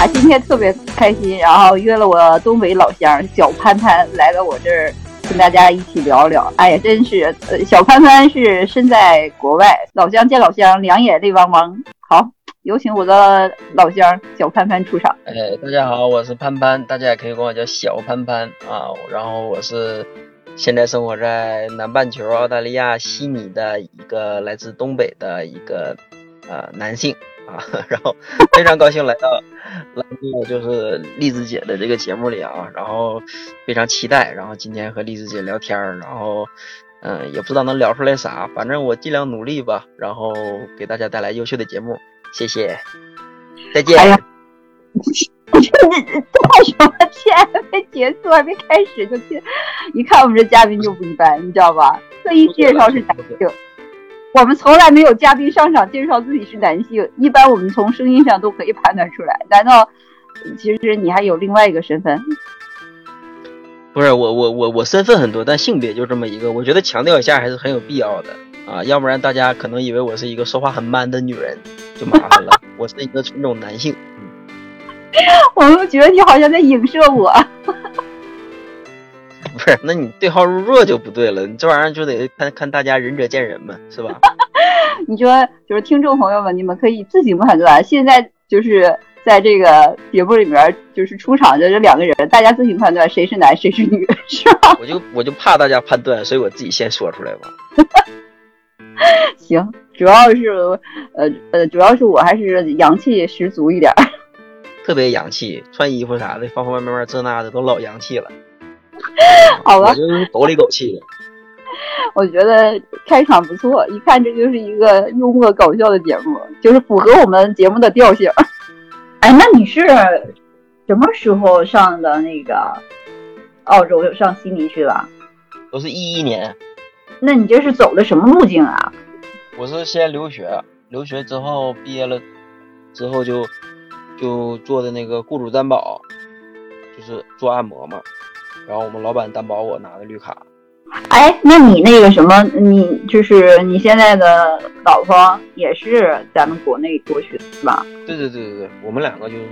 他今天特别开心，然后约了我东北老乡小潘潘来到我这儿，跟大家一起聊聊。哎呀，真是，呃，小潘潘是身在国外，老乡见老乡，两眼泪汪汪。好，有请我的老乡小潘潘出场。哎，大家好，我是潘潘，大家也可以管我叫小潘潘啊。然后我是现在生活在南半球澳大利亚悉尼的一个来自东北的一个呃男性。啊，然后非常高兴来到来到就是栗子姐的这个节目里啊，然后非常期待，然后今天和栗子姐聊天儿，然后嗯，也不知道能聊出来啥，反正我尽量努力吧，然后给大家带来优秀的节目，谢谢，再见。哎呀，你 这这什么天还没结束，还没开始就听，一看我们这嘉宾就不一般，你知道吧？特意介绍是男性。我们从来没有嘉宾上场介绍自己是男性，一般我们从声音上都可以判断出来。难道其实你还有另外一个身份？不是我，我我我身份很多，但性别就这么一个。我觉得强调一下还是很有必要的啊，要不然大家可能以为我是一个说话很 man 的女人，就麻烦了。我是一个纯种男性。我都觉得你好像在影射我。那你对号入座就不对了。你这玩意儿就得看看大家仁者见仁嘛，是吧？你说，就是听众朋友们，你们可以自行判断。现在就是在这个节目里面，就是出场的这两个人，大家自行判断谁是男谁是女，是吧？我就我就怕大家判断，所以我自己先说出来吧。行，主要是呃呃，主要是我还是阳气十足一点，特别洋气，穿衣服啥的，方方面面这那的都老洋气了。好吧，我就是抖里狗气的。我觉得开场不错，一看这就是一个幽默搞笑的节目，就是符合我们节目的调性。哎，那你是什么时候上的那个澳洲上悉尼去了？都是一一年。那你这是走的什么路径啊？我是先留学，留学之后毕业了之后就就做的那个雇主担保，就是做按摩嘛。然后我们老板担保我拿的绿卡。哎，那你那个什么，你就是你现在的老婆也是咱们国内过去的，是吧？对对对对对，我们两个就是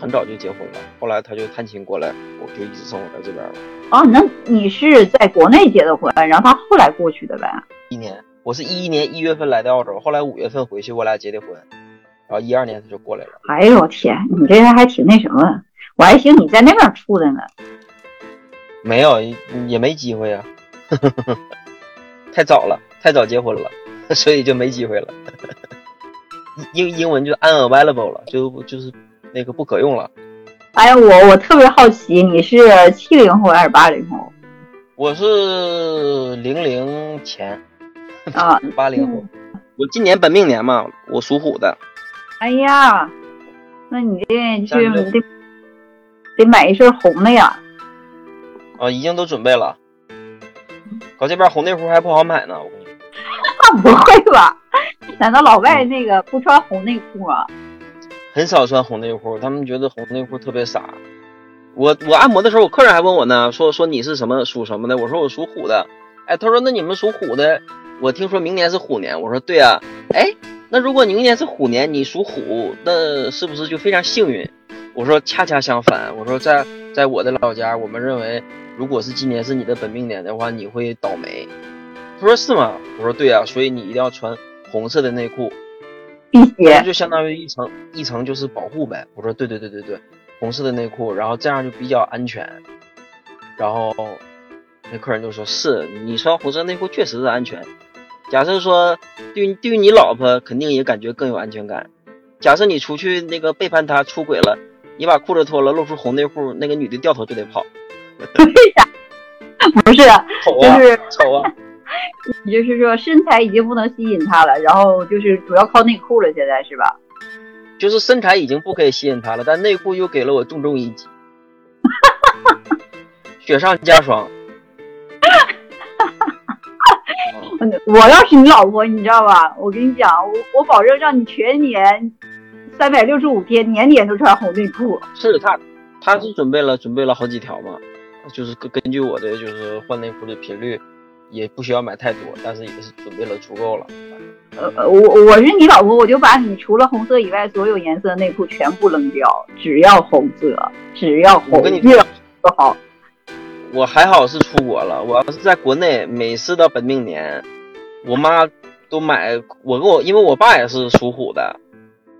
很早就结婚了，后来他就探亲过来，我就一直生活在这边了。哦，那你是在国内结的婚，然后他后来过去的呗？一年，我是一一年一月份来的澳洲，后来五月份回去，我俩结的婚，然后一二年他就过来了。哎呦我天，你这人还挺那什么，我还寻你在那边处的呢。没有，也没机会啊，太早了，太早结婚了，所以就没机会了。英英文就 unavailable 了，就就是那个不可用了。哎呀，我我特别好奇，你是七零后还是八零后？我是零零前啊，八零后。我今年本命年嘛，我属虎的。哎呀，那你这去得得买一身红的呀。啊，已经都准备了。搞这边红内裤还不好买呢，我跟你。不会吧？难道老外那个不穿红内裤啊？很少穿红内裤，他们觉得红内裤特别傻。我我按摩的时候，我客人还问我呢，说说你是什么属什么的？我说我属虎的。哎，他说那你们属虎的，我听说明年是虎年。我说对啊。哎，那如果明年是虎年，你属虎，那是不是就非常幸运？我说恰恰相反。我说在在我的老家，我们认为。如果是今年是你的本命年的话，你会倒霉。他说是吗？我说对啊，所以你一定要穿红色的内裤，就相当于一层一层就是保护呗。我说对对对对对，红色的内裤，然后这样就比较安全。然后那客人就说是你穿红色内裤确实是安全。假设说对对于你老婆肯定也感觉更有安全感。假设你出去那个背叛她出轨了，你把裤子脱了露出红内裤，那个女的掉头就得跑。不是，就是丑啊！你就是说身材已经不能吸引他了，然后就是主要靠内裤了，现在是吧？就是身材已经不可以吸引他了，但内裤又给了我重重一击，雪上加霜。我要是你老婆，你知道吧？我跟你讲，我我保证让你全年三百六十五天年年都穿红内裤。是他，他是准备了准备了好几条嘛。就是根根据我的就是换内裤的频率，也不需要买太多，但是也是准备了足够了。呃呃，我我是你老婆，我就把你除了红色以外所有颜色的内裤全部扔掉，只要红色，只要红，我跟你越多好。我还好是出国了，我要是在国内，每次到本命年，我妈都买我跟我，因为我爸也是属虎的，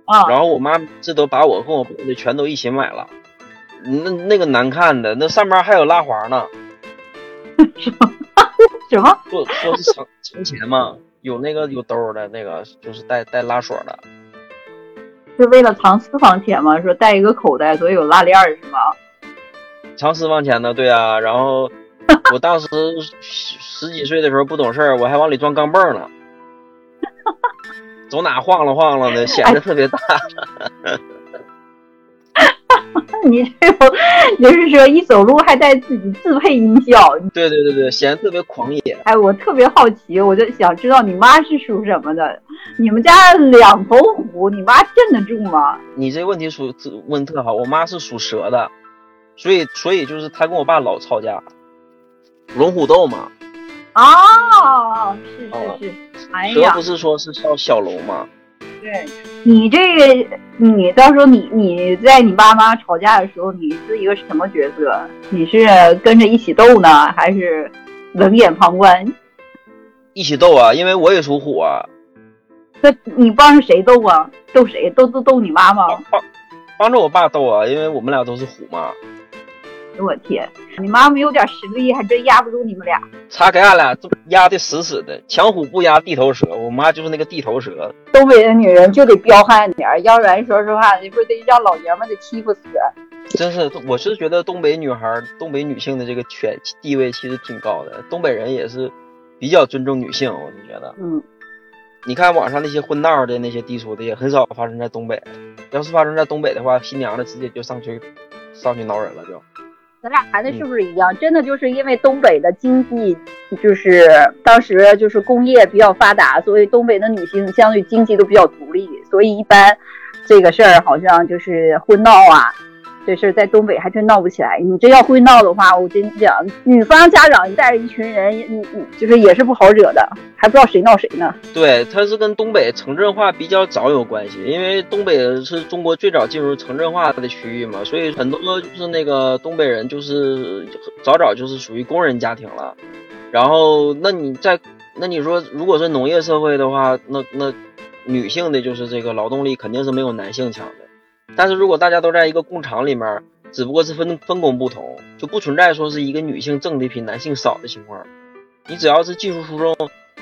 啊，然后我妈这都把我跟我全都一起买了，那那个难看的，那上面还有拉环呢，什么？说说是藏藏钱嘛，有那个有兜的那个，就是带带拉锁的，是为了藏私房钱吗？说带一个口袋，所以有拉链是吗？藏私房钱的，对啊，然后 我当时十十几岁的时候不懂事儿，我还往里装钢镚呢，走哪晃了晃了的，显得特别大。你这种就是说一走路还带自己自配音效。对对对对，显得特别狂野。哎，我特别好奇，我就想知道你妈是属什么的？你们家两头虎，你妈镇得住吗？你这问题属问特好，我妈是属蛇的，所以所以就是她跟我爸老吵架，龙虎斗嘛。哦，是是是，哎呀蛇不，是说是叫小龙吗？对你这个，你到时候你你在你爸妈吵架的时候，你是一个什么角色？你是跟着一起斗呢，还是冷眼旁观？一起斗啊，因为我也属虎啊，那你帮着谁斗啊？斗谁？斗斗斗你妈吗？帮帮帮着我爸斗啊，因为我们俩都是虎嘛。我天，你妈没有点实力，还真压不住你们俩。他给俺俩都压的死死的，强虎不压地头蛇，我妈就是那个地头蛇。东北的女人就得彪悍点儿，要不然说实话，你不得让老爷们儿给欺负死。真是，我是觉得东北女孩、东北女性的这个权地位其实挺高的，东北人也是比较尊重女性，我是觉得。嗯，你看网上那些混闹的那些低俗的，也很少发生在东北。要是发生在东北的话，新娘子直接就上去上去挠人了，就。咱俩谈的是不是一样？真的就是因为东北的经济，就是当时就是工业比较发达，所以东北的女性相对经济都比较独立，所以一般这个事儿好像就是婚闹啊，这事儿在东北还真闹不起来。你这要会闹的话，我跟你讲，女方家长带着一群人，你你就是也是不好惹的，还不知道谁闹谁呢。对，它是跟东北城镇化比较早有关系，因为东北是中国最早进入城镇化的区域嘛，所以很多就是那个东北人就是早早就是属于工人家庭了。然后，那你在那你说，如果是农业社会的话，那那女性的就是这个劳动力肯定是没有男性强的。但是如果大家都在一个工厂里面，只不过是分分工不同，就不存在说是一个女性挣的比男性少的情况。你只要是技术出众，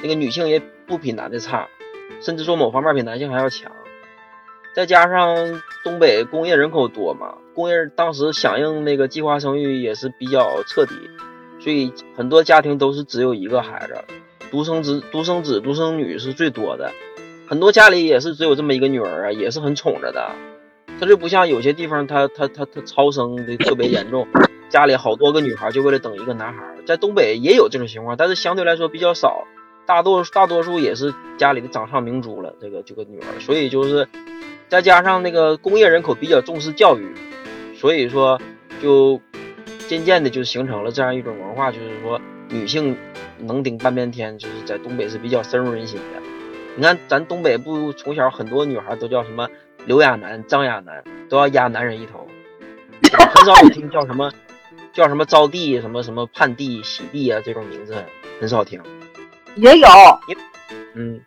那个女性也不比男的差，甚至说某方面比男性还要强。再加上东北工业人口多嘛，工业当时响应那个计划生育也是比较彻底，所以很多家庭都是只有一个孩子，独生子、独生子、独生女是最多的。很多家里也是只有这么一个女儿啊，也是很宠着的。他就不像有些地方，他他他他超生的特别严重，家里好多个女孩就为了等一个男孩。在东北也有这种情况，但是相对来说比较少，大多大多数也是家里的掌上明珠了，这个这个女儿。所以就是再加上那个工业人口比较重视教育，所以说就渐渐的就形成了这样一种文化，就是说女性能顶半边天，就是在东北是比较深入人心的。你看咱东北不从小很多女孩都叫什么？刘亚楠、张亚楠都要压男人一头，很少有听叫什么叫什么招娣、什么什么盼娣、喜娣啊这种名字很少听。也有，嗯，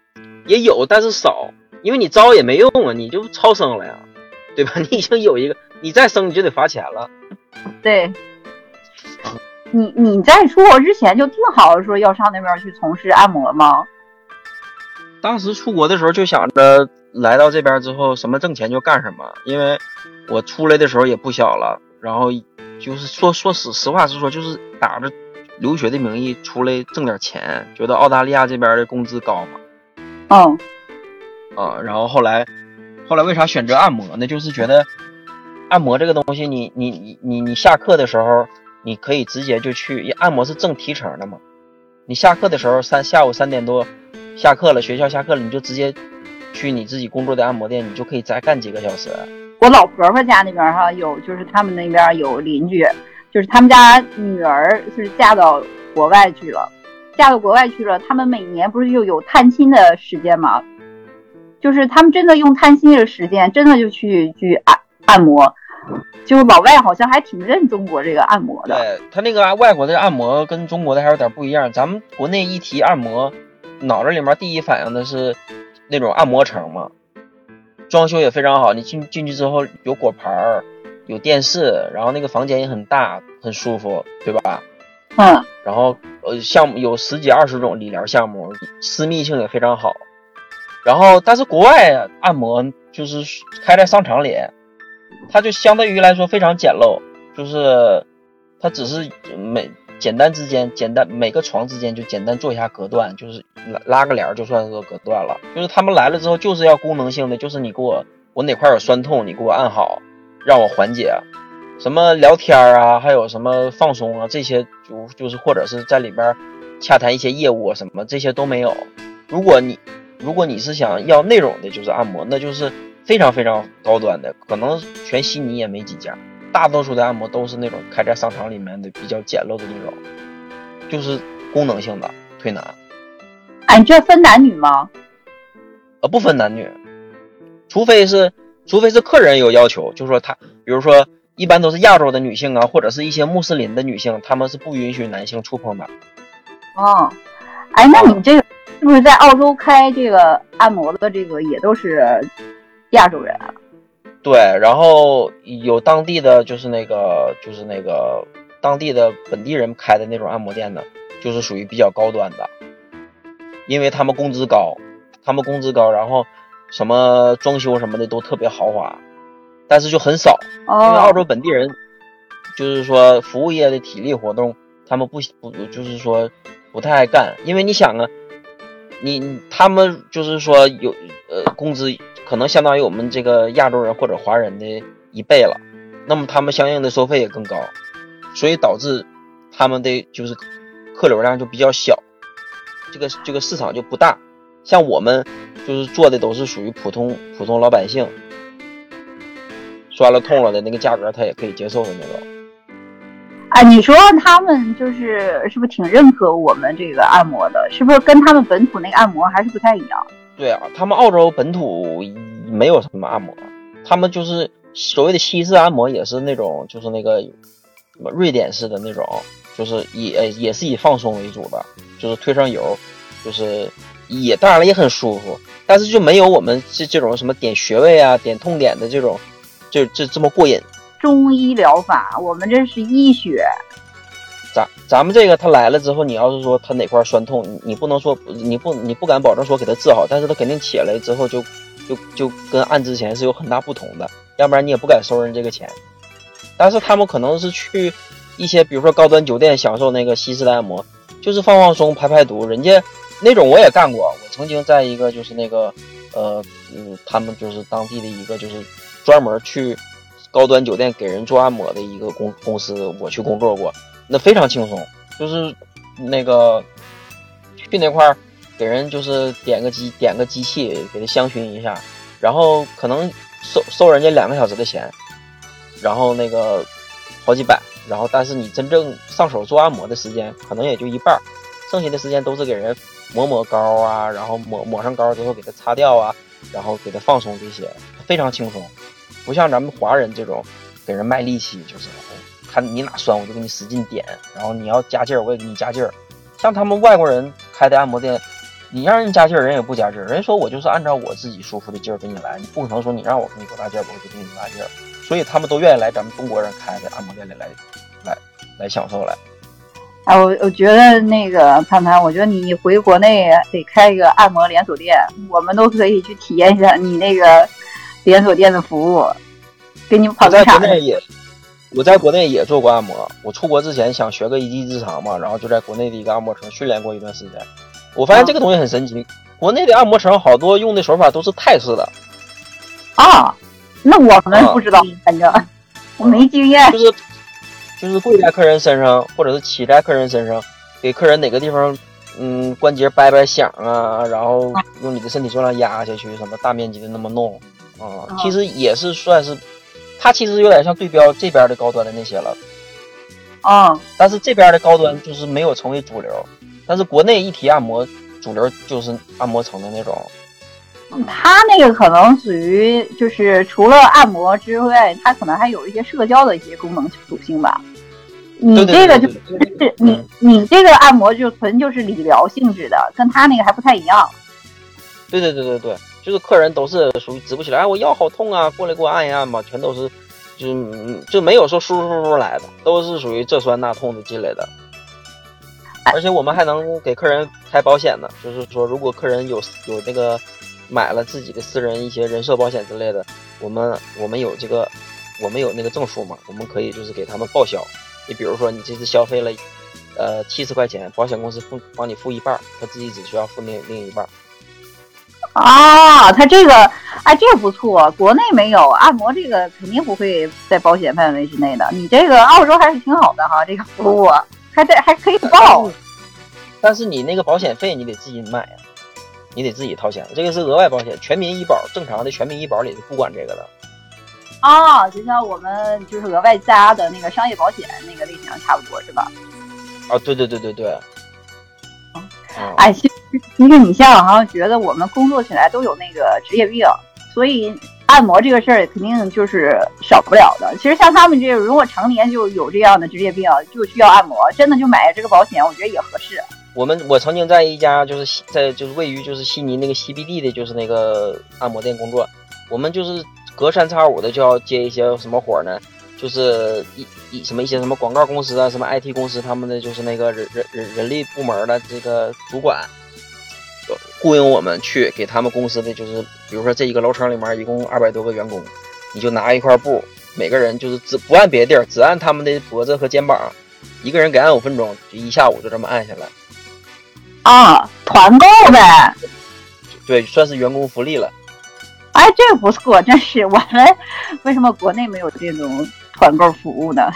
也有，但是少，因为你招也没用啊，你就超生了呀，对吧？你已经有一个，你再生你就得罚钱了。对。你你在出国之前就定好说要上那边去从事按摩吗？当时出国的时候就想着。来到这边之后，什么挣钱就干什么。因为我出来的时候也不小了，然后就是说说实实话实说，就是打着留学的名义出来挣点钱，觉得澳大利亚这边的工资高嘛。嗯。啊，然后后来后来为啥选择按摩呢？就是觉得按摩这个东西，你你你你你下课的时候，你可以直接就去按摩，是挣提成的嘛。你下课的时候三下午三点多下课了，学校下课了，你就直接。去你自己工作的按摩店，你就可以再干几个小时。我老婆婆家那边哈有，就是他们那边有邻居，就是他们家女儿是嫁到国外去了，嫁到国外去了，他们每年不是又有探亲的时间吗？就是他们真的用探亲的时间，真的就去去按按摩。就是老外好像还挺认中国这个按摩的。对他那个外国的按摩跟中国的还有点不一样。咱们国内一提按摩，脑子里面第一反应的是那种按摩城嘛，装修也非常好。你进进去之后有果盘儿，有电视，然后那个房间也很大，很舒服，对吧？嗯。然后呃，项目有十几二十种理疗项目，私密性也非常好。然后但是国外按摩就是开在商场里。它就相对于来说非常简陋，就是它只是每简单之间简单每个床之间就简单做一下隔断，就是拉拉个帘就算是隔断了。就是他们来了之后就是要功能性的，就是你给我我哪块有酸痛，你给我按好，让我缓解。什么聊天啊，还有什么放松啊，这些就就是或者是在里边洽谈一些业务啊什么这些都没有。如果你如果你是想要内容的，就是按摩，那就是。非常非常高端的，可能全悉尼也没几家。大多数的按摩都是那种开在商场里面的，比较简陋的那种，就是功能性的推拿。哎，你这分男女吗？呃，不分男女，除非是除非是客人有要求，就是说他，比如说一般都是亚洲的女性啊，或者是一些穆斯林的女性，他们是不允许男性触碰的。哦，哎，那你这个是不是在澳洲开这个按摩的这个也都是？亚洲人啊，对，然后有当地的就是那个就是那个当地的本地人开的那种按摩店呢，就是属于比较高端的，因为他们工资高，他们工资高，然后什么装修什么的都特别豪华，但是就很少，因为澳洲本地人就是说服务业的体力活动，他们不不就是说不太爱干，因为你想啊，你他们就是说有呃工资。可能相当于我们这个亚洲人或者华人的一倍了，那么他们相应的收费也更高，所以导致他们的就是客流量就比较小，这个这个市场就不大。像我们就是做的都是属于普通普通老百姓，酸了痛了的那个价格他也可以接受的那种。啊，你说他们就是是不是挺认可我们这个按摩的？是不是跟他们本土那个按摩还是不太一样？对啊，他们澳洲本土没有什么按摩，他们就是所谓的西式按摩，也是那种就是那个什么瑞典式的那种，就是也也是以放松为主的，就是推上油，就是也当然了也很舒服，但是就没有我们这这种什么点穴位啊、点痛点的这种，就这这么过瘾。中医疗法，我们这是医学。咱咱们这个他来了之后，你要是说他哪块酸痛，你你不能说你不你不敢保证说给他治好，但是他肯定起来之后就就就跟按之前是有很大不同的，要不然你也不敢收人这个钱。但是他们可能是去一些比如说高端酒店享受那个西式的按摩，就是放放松、排排毒，人家那种我也干过，我曾经在一个就是那个呃嗯，他们就是当地的一个就是专门去高端酒店给人做按摩的一个公公司，我去工作过。那非常轻松，就是那个去那块儿给人就是点个机点个机器给他香薰一下，然后可能收收人家两个小时的钱，然后那个好几百，然后但是你真正上手做按摩的时间可能也就一半，剩下的时间都是给人抹抹膏啊，然后抹抹上膏之后给他擦掉啊，然后给他放松这些，非常轻松，不像咱们华人这种给人卖力气就是。看你哪酸，我就给你使劲点，然后你要加劲儿，我也给你加劲儿。像他们外国人开的按摩店，你让人加劲儿，人也不加劲儿。人说我就是按照我自己舒服的劲儿给你来，你不可能说你让我给你多大劲儿，我就给你多大劲儿。所以他们都愿意来咱们中国人开的按摩店里来，来，来享受来。哎，我我觉得那个潘潘，我觉得你回国内得开一个按摩连锁店，我们都可以去体验一下你那个连锁店的服务，给你们跑个场。我在国内也做过按摩。我出国之前想学个一技之长嘛，然后就在国内的一个按摩城训练过一段时间。我发现这个东西很神奇，国内的按摩城好多用的手法都是泰式的。啊，那我们不知道，反正我没经验。就是就是跪在客人身上，或者是骑在客人身上，给客人哪个地方嗯关节掰掰响啊，然后用你的身体重量压下去，什么大面积的那么弄啊，其实也是算是。它其实有点像对标这边的高端的那些了，啊，但是这边的高端就是没有成为主流，但是国内一提按摩，主流就是按摩城的那种。它那个可能属于就是除了按摩之外，它可能还有一些社交的一些功能属性吧。你这个就是你你这个按摩就纯就是理疗性质的，跟他那个还不太一样。对对对对对，就是客人都是属于直不起来，我腰好痛啊，过来给我按一按吧，全都是就就没有说舒舒服服来的，都是属于这酸那痛的进来的。而且我们还能给客人开保险呢，就是说如果客人有有那个买了自己的私人一些人寿保险之类的，我们我们有这个我们有那个证书嘛，我们可以就是给他们报销。你比如说，你这次消费了，呃，七十块钱，保险公司付帮你付一半，他自己只需要付另另一半。啊，他这个，哎，这个不错，国内没有按摩，这个肯定不会在保险范围之内的。你这个澳洲还是挺好的哈，这个服务还得还可以报。但是你那个保险费你得自己买呀，你得自己掏钱，这个是额外保险，全民医保，正常的全民医保里是不管这个的。啊，就像我们就是额外加的那个商业保险那个类型差不多是吧？啊，对对对对对。哎，其实其实你像哈，觉得我们工作起来都有那个职业病，所以按摩这个事儿肯定就是少不了的。其实像他们这，如果常年就有这样的职业病，就需要按摩，真的就买这个保险，我觉得也合适。我们我曾经在一家就是在就是位于就是悉尼那个 CBD 的，就是那个按摩店工作，我们就是。隔三差五的就要接一些什么活呢？就是一一什么一些什么广告公司啊，什么 IT 公司，他们的就是那个人人人人力部门的这个主管，雇佣我们去给他们公司的就是，比如说这一个楼层里面一共二百多个员工，你就拿一块布，每个人就是只不按别的地儿，只按他们的脖子和肩膀，一个人给按五分钟，就一下午就这么按下来。啊，团购呗。对，算是员工福利了。哎，这个不错，真是我们为什么国内没有这种团购服务呢？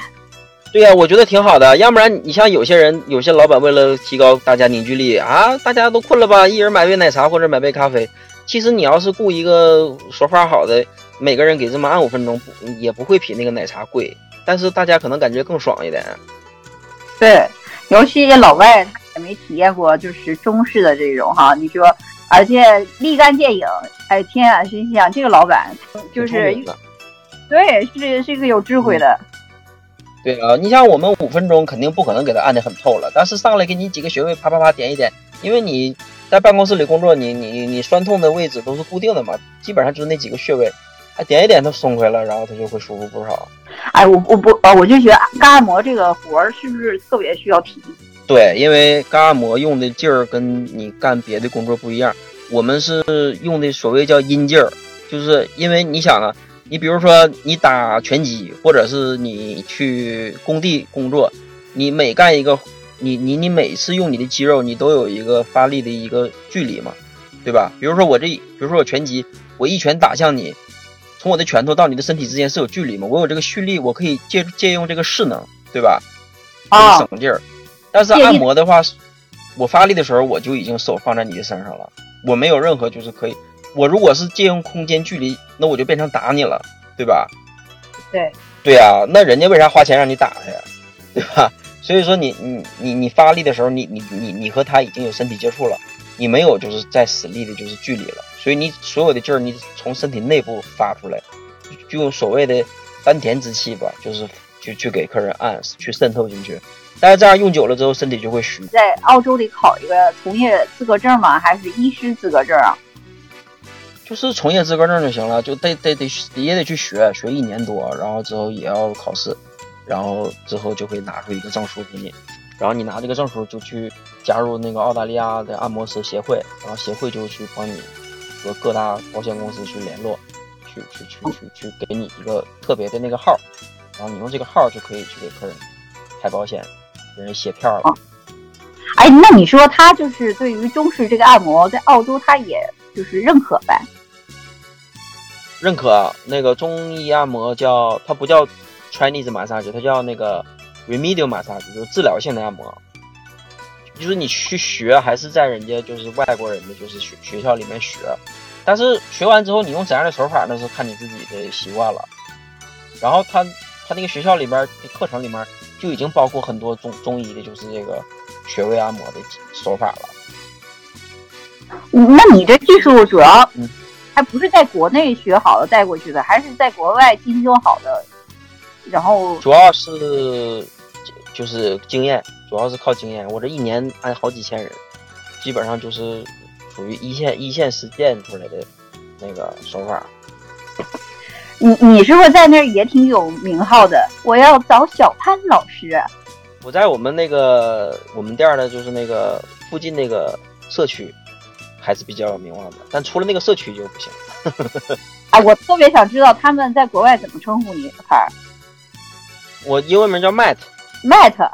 对呀，我觉得挺好的。要不然你像有些人，有些老板为了提高大家凝聚力啊，大家都困了吧，一人买杯奶茶或者买杯咖啡。其实你要是雇一个说话好的，每个人给这么按五分钟，也不会比那个奶茶贵。但是大家可能感觉更爽一点。对，尤其老外他也没体验过就是中式的这种哈，你说。而且立竿见影，哎天啊！心想这个老板就是，对，是是一个有智慧的。对啊，你像我们五分钟肯定不可能给他按得很透了，但是上来给你几个穴位，啪啪啪点一点，因为你在办公室里工作，你你你酸痛的位置都是固定的嘛，基本上就是那几个穴位，哎点一点它松开了，然后它就会舒服不少。哎，我我不呃，我就觉得干按摩这个活儿是不是特别需要体力？对，因为干按摩用的劲儿跟你干别的工作不一样，我们是用的所谓叫阴劲儿，就是因为你想啊，你比如说你打拳击，或者是你去工地工作，你每干一个，你你你每次用你的肌肉，你都有一个发力的一个距离嘛，对吧？比如说我这，比如说我拳击，我一拳打向你，从我的拳头到你的身体之间是有距离嘛，我有这个蓄力，我可以借借用这个势能，对吧？啊，省劲儿。但是按摩的话，我发力的时候我就已经手放在你的身上了，我没有任何就是可以，我如果是借用空间距离，那我就变成打你了，对吧？对，对呀，那人家为啥花钱让你打他呀？对吧？所以说你你你你发力的时候，你你你你和他已经有身体接触了，你没有就是在使力的就是距离了，所以你所有的劲儿你从身体内部发出来，就用所谓的丹田之气吧，就是去去给客人按，去渗透进去。但是这样用久了之后，身体就会虚。在澳洲得考一个从业资格证吗？还是医师资格证啊？就是从业资格证就行了，就得得得也得去学，学一年多，然后之后也要考试，然后之后就会拿出一个证书给你，然后你拿这个证书就去加入那个澳大利亚的按摩师协会，然后协会就去帮你和各大保险公司去联络，去去去去去给你一个特别的那个号，然后你用这个号就可以去给客人开保险。给人写票了，哎，那你说他就是对于中式这个按摩，在澳洲他也就是认可呗？认可，那个中医按摩叫它不叫 Chinese massage，它叫那个 remedial massage，就是治疗性的按摩。就是你去学还是在人家就是外国人的就是学学校里面学，但是学完之后你用怎样的手法那是看你自己的习惯了。然后他他那个学校里边的课程里面。就已经包括很多中中医的，就是这个穴位按摩的手法了。那你这技术主要不是在国内学好了带过去的，还是在国外进修好的？然后主要是就是经验，主要是靠经验。我这一年按好几千人，基本上就是属于一线一线实践出来的那个手法。你你是不是在那儿也挺有名号的？我要找小潘老师。我在我们那个我们店儿呢，就是那个附近那个社区，还是比较有名望的。但除了那个社区就不行。哎，我特别想知道他们在国外怎么称呼你，孩儿我英文名叫 Matt，Matt。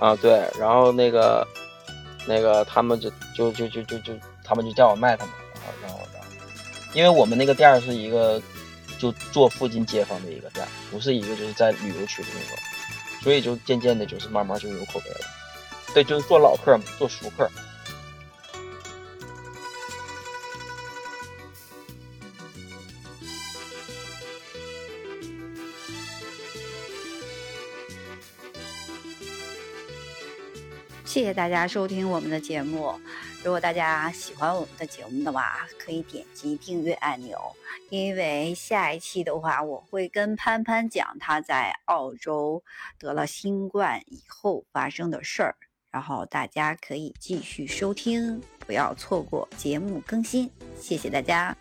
啊，对，然后那个那个他们就就就就就就他们就叫我 Matt 嘛，然后然后然后，因为我们那个店儿是一个就做附近街坊的一个店，不是一个就是在旅游区的那种，所以就渐渐的就是慢慢就有口碑了。对，就是做老客嘛，做熟客。谢谢大家收听我们的节目。如果大家喜欢我们的节目的话，可以点击订阅按钮，因为下一期的话，我会跟潘潘讲他在澳洲得了新冠以后发生的事儿，然后大家可以继续收听，不要错过节目更新。谢谢大家。